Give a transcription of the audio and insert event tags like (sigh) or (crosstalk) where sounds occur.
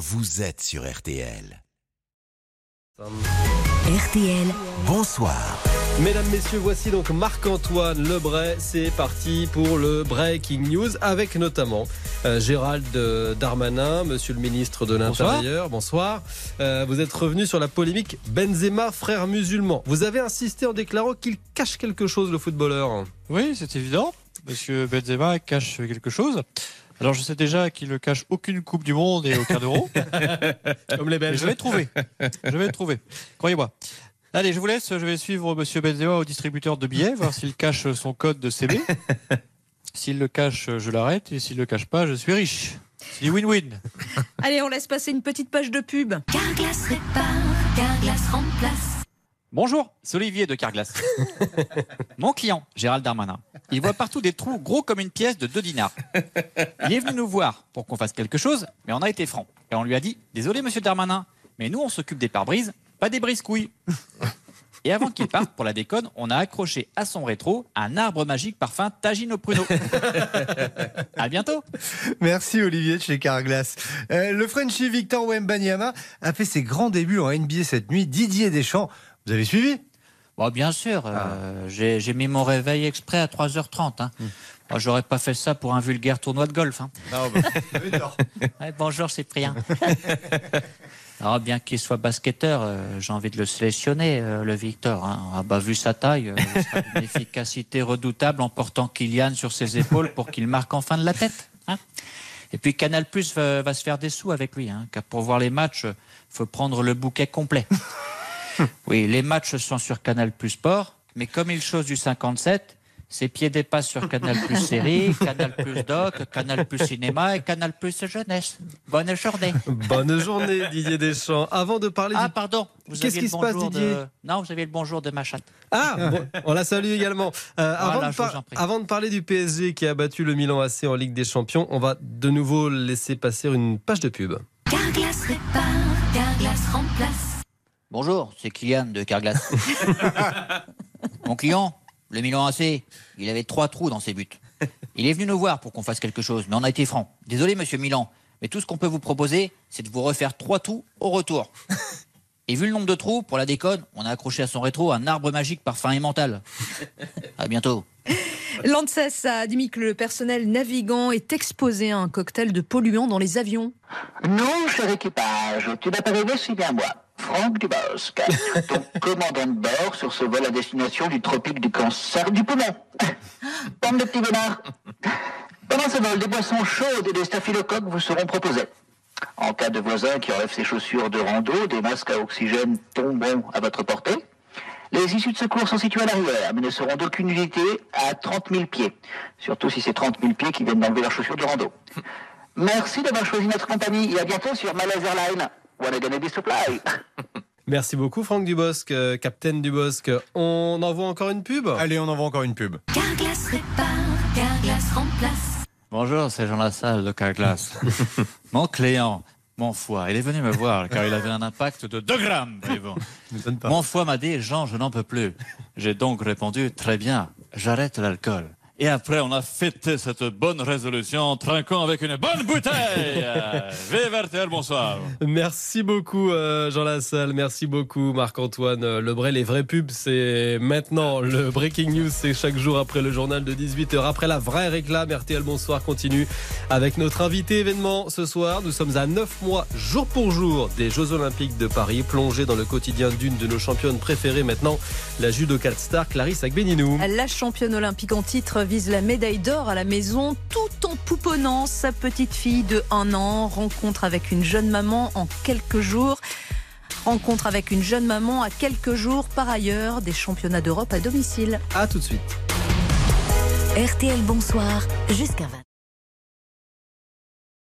vous êtes sur RTL. RTL, Bonsoir. Mesdames, Messieurs, voici donc Marc-Antoine Lebray. C'est parti pour le Breaking News avec notamment euh, Gérald euh, Darmanin, Monsieur le ministre de l'Intérieur. Bonsoir. Euh, vous êtes revenu sur la polémique Benzema, frère musulman. Vous avez insisté en déclarant qu'il cache quelque chose, le footballeur. Oui, c'est évident. Monsieur Benzema cache quelque chose. Alors je sais déjà qu'il ne cache aucune Coupe du Monde et aucun euro. (laughs) Comme les Mais Belges. je vais le trouver. Je vais le trouver. Croyez-moi. Allez, je vous laisse. Je vais suivre Monsieur Benzema au distributeur de billets, voir s'il cache son code de CB. S'il le cache, je l'arrête. Et s'il le cache pas, je suis riche. C'est win-win. Allez, on laisse passer une petite page de pub. Carglass répare, Carglass remplace. Bonjour, c'est Olivier de Carglass. (laughs) Mon client, Gérald Darmanin, il voit partout des trous gros comme une pièce de 2 dinars. Il est venu nous voir pour qu'on fasse quelque chose, mais on a été franc. Et on lui a dit Désolé, monsieur Darmanin, mais nous, on s'occupe des pare-brises, pas des brise-couilles. (laughs) Et avant qu'il parte pour la déconne, on a accroché à son rétro un arbre magique parfum tagine au pruneau. (laughs) À bientôt. Merci Olivier de chez Carglass. Euh, le Frenchie Victor Wembanyama a fait ses grands débuts en NBA cette nuit. Didier Deschamps, vous avez suivi Bon, bien sûr, euh, j'ai j'ai mis mon réveil exprès à 3h30. Hein. Moi, j'aurais pas fait ça pour un vulgaire tournoi de golf. Hein. (laughs) Ouais, bonjour Cyprien. (laughs) Alors, bien qu'il soit basketteur, euh, j'ai envie de le sélectionner, euh, le Victor. hein. Ah bah, vu sa taille, euh, il sera d'une efficacité redoutable en portant Kylian sur ses épaules pour qu'il marque enfin de la tête. hein. Et puis Canal Plus va, va se faire des sous avec lui, hein, car pour voir les matchs, il faut prendre le bouquet complet. (laughs) Oui, les matchs sont sur Canal Plus Sport, mais comme il chose du 57, ses pieds dépassent sur Canal Plus Série, Canal Plus Doc, Canal Plus Cinéma et Canal Plus Jeunesse. Bonne journée. Bonne journée, Didier Deschamps. Avant de parler Ah, du... pardon. Vous Qu'est-ce aviez qui le se passe, bonjour Didier de... Non, vous aviez le bonjour de ma chatte. Ah, bon, on la salue également. Euh, avant, Voilà, de par- avant parler du PSG qui a battu le Milan AC en Ligue des Champions, on va de nouveau laisser passer une page de pub. Carglass répare, Carglass remplace. Bonjour, c'est Kylian de Carglass. (laughs) Mon client, le Milan AC, il avait trois trous dans ses buts. Il est venu nous voir pour qu'on fasse quelque chose, mais on a été franc. Désolé, monsieur Milan, mais tout ce qu'on peut vous proposer, c'est de vous refaire trois trous au retour. Et vu le nombre de trous, pour la déconne, on a accroché à son rétro un arbre magique parfum et mental. À bientôt. L'ANSES a admis que le personnel navigant est exposé à un cocktail de polluants dans les avions. Non, cher équipage, tu n'as pas rêvé si bien moi. Franck Dubosc, ton (laughs) commandant de bord sur ce vol à destination du tropique du cancer du poumon. Bande de petits bonnards. Pendant ce vol, des boissons chaudes et des staphylocoques vous seront proposés. En cas de voisin qui enlève ses chaussures de rando, des masques à oxygène tomberont à votre portée. Les issues de secours sont situées à l'arrière, mais ne seront d'aucune unité à 30 000 pieds. Surtout si c'est 30 000 pieds qui viennent d'enlever leurs chaussures de rando. Merci d'avoir choisi notre compagnie et à bientôt sur Malaise Airlines. Wanna gonna be supply. (laughs) Merci beaucoup Franck Dubosc, euh, Capitaine Dubosc. On envoie encore une pub? Allez, on envoie encore une pub. Carglass répare, Carglass remplace. Bonjour, c'est Jean Lassalle de Carglass. (laughs) Mon client, mon foie, il est venu me voir car il avait un impact de 2 grammes. (laughs) Mon foie m'a dit, Jean, je n'en peux plus. J'ai donc répondu, très bien, j'arrête l'alcool. Et après, on a fêté cette bonne résolution en trinquant avec une bonne bouteille. (laughs) Vive RTL, bonsoir. Merci beaucoup euh, Jean Lassalle, merci beaucoup Marc-Antoine Lebray. Les vraies pubs, c'est maintenant. Le Breaking News, c'est chaque jour après le journal de 18h. Après la vraie réclame, RTL Bonsoir continue avec notre invité événement ce soir. Nous sommes à 9 mois, jour pour jour, des Jeux Olympiques de Paris, plongés dans le quotidien d'une de nos championnes préférées maintenant, la judokate star Clarisse Agbenienou. La championne olympique en titre vise la médaille d'or à la maison tout en pouponnant sa petite fille de 1 an. Rencontre avec une jeune maman en quelques jours. Rencontre avec une jeune maman à quelques jours par ailleurs des championnats d'Europe à domicile. À tout de suite. RTL Bonsoir, jusqu'à 20.